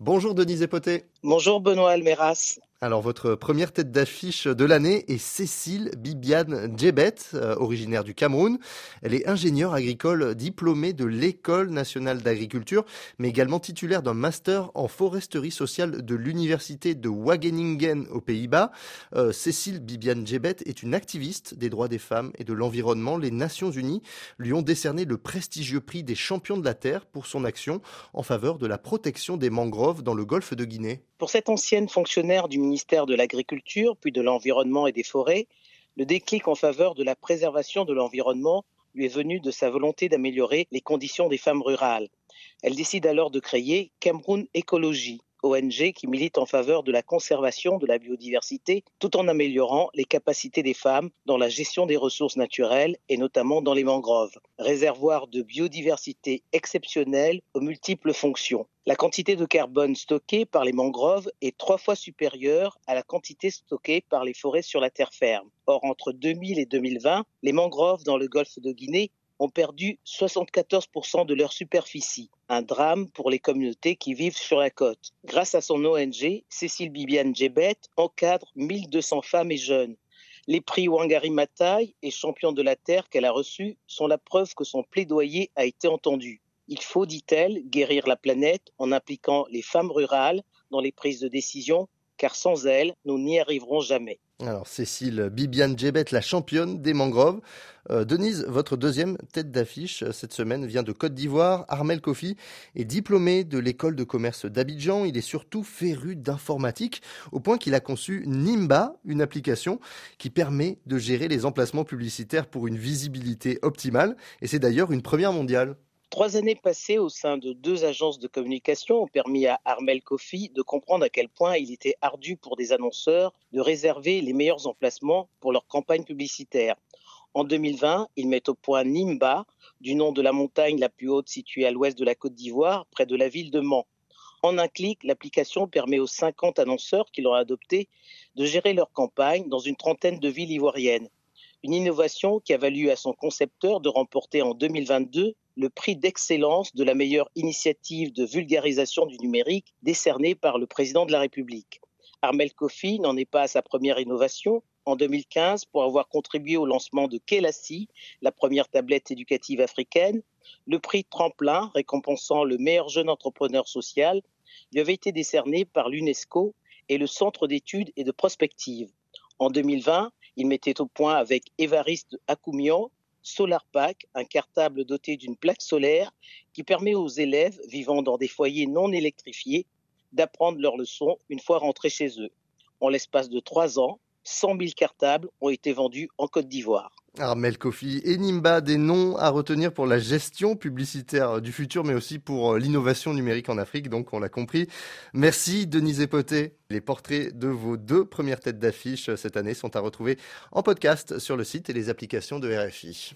Bonjour Denise Epoté. Bonjour Benoît Almeras. Alors votre première tête d'affiche de l'année est Cécile Bibiane Djebet, euh, originaire du Cameroun. Elle est ingénieure agricole diplômée de l'École nationale d'agriculture, mais également titulaire d'un master en foresterie sociale de l'université de Wageningen aux Pays-Bas. Euh, Cécile Bibiane Djebet est une activiste des droits des femmes et de l'environnement. Les Nations Unies lui ont décerné le prestigieux prix des champions de la Terre pour son action en faveur de la protection des mangroves dans le golfe de Guinée. Pour cette ancienne fonctionnaire du ministère de l'Agriculture, puis de l'Environnement et des Forêts, le déclic en faveur de la préservation de l'environnement lui est venu de sa volonté d'améliorer les conditions des femmes rurales. Elle décide alors de créer Cameroun Écologie, ONG qui milite en faveur de la conservation de la biodiversité tout en améliorant les capacités des femmes dans la gestion des ressources naturelles et notamment dans les mangroves, réservoirs de biodiversité exceptionnels aux multiples fonctions. La quantité de carbone stockée par les mangroves est trois fois supérieure à la quantité stockée par les forêts sur la terre ferme. Or, entre 2000 et 2020, les mangroves dans le golfe de Guinée ont perdu 74% de leur superficie. Un drame pour les communautés qui vivent sur la côte. Grâce à son ONG, Cécile Bibiane Djebet encadre 1200 femmes et jeunes. Les prix Wangari Maathai et champion de la Terre qu'elle a reçus sont la preuve que son plaidoyer a été entendu. Il faut, dit-elle, guérir la planète en impliquant les femmes rurales dans les prises de décision, car sans elles, nous n'y arriverons jamais. Alors Cécile Bibiane Djebet, la championne des mangroves. Euh, Denise, votre deuxième tête d'affiche euh, cette semaine vient de Côte d'Ivoire. Armel Kofi est diplômé de l'école de commerce d'Abidjan. Il est surtout féru d'informatique au point qu'il a conçu Nimba, une application qui permet de gérer les emplacements publicitaires pour une visibilité optimale. Et c'est d'ailleurs une première mondiale. Trois années passées au sein de deux agences de communication ont permis à Armel Kofi de comprendre à quel point il était ardu pour des annonceurs de réserver les meilleurs emplacements pour leur campagne publicitaire. En 2020, il met au point Nimba, du nom de la montagne la plus haute située à l'ouest de la Côte d'Ivoire, près de la ville de Mans. En un clic, l'application permet aux 50 annonceurs qui l'ont adopté de gérer leur campagne dans une trentaine de villes ivoiriennes. Une innovation qui a valu à son concepteur de remporter en 2022 le prix d'excellence de la meilleure initiative de vulgarisation du numérique décerné par le président de la République. Armel Kofi n'en est pas à sa première innovation. En 2015, pour avoir contribué au lancement de Kelassi, la première tablette éducative africaine, le prix Tremplin, récompensant le meilleur jeune entrepreneur social, lui avait été décerné par l'UNESCO et le Centre d'études et de prospective. En 2020, il mettait au point avec Évariste Akoumian SolarPack, un cartable doté d'une plaque solaire qui permet aux élèves vivant dans des foyers non électrifiés d'apprendre leurs leçons une fois rentrés chez eux. En l'espace de trois ans, 100 000 cartables ont été vendus en Côte d'Ivoire. Armel Kofi et Nimba, des noms à retenir pour la gestion publicitaire du futur, mais aussi pour euh, l'innovation numérique en Afrique, donc on l'a compris. Merci Denise Epoté. Les portraits de vos deux premières têtes d'affiche euh, cette année sont à retrouver en podcast sur le site et les applications de RFI.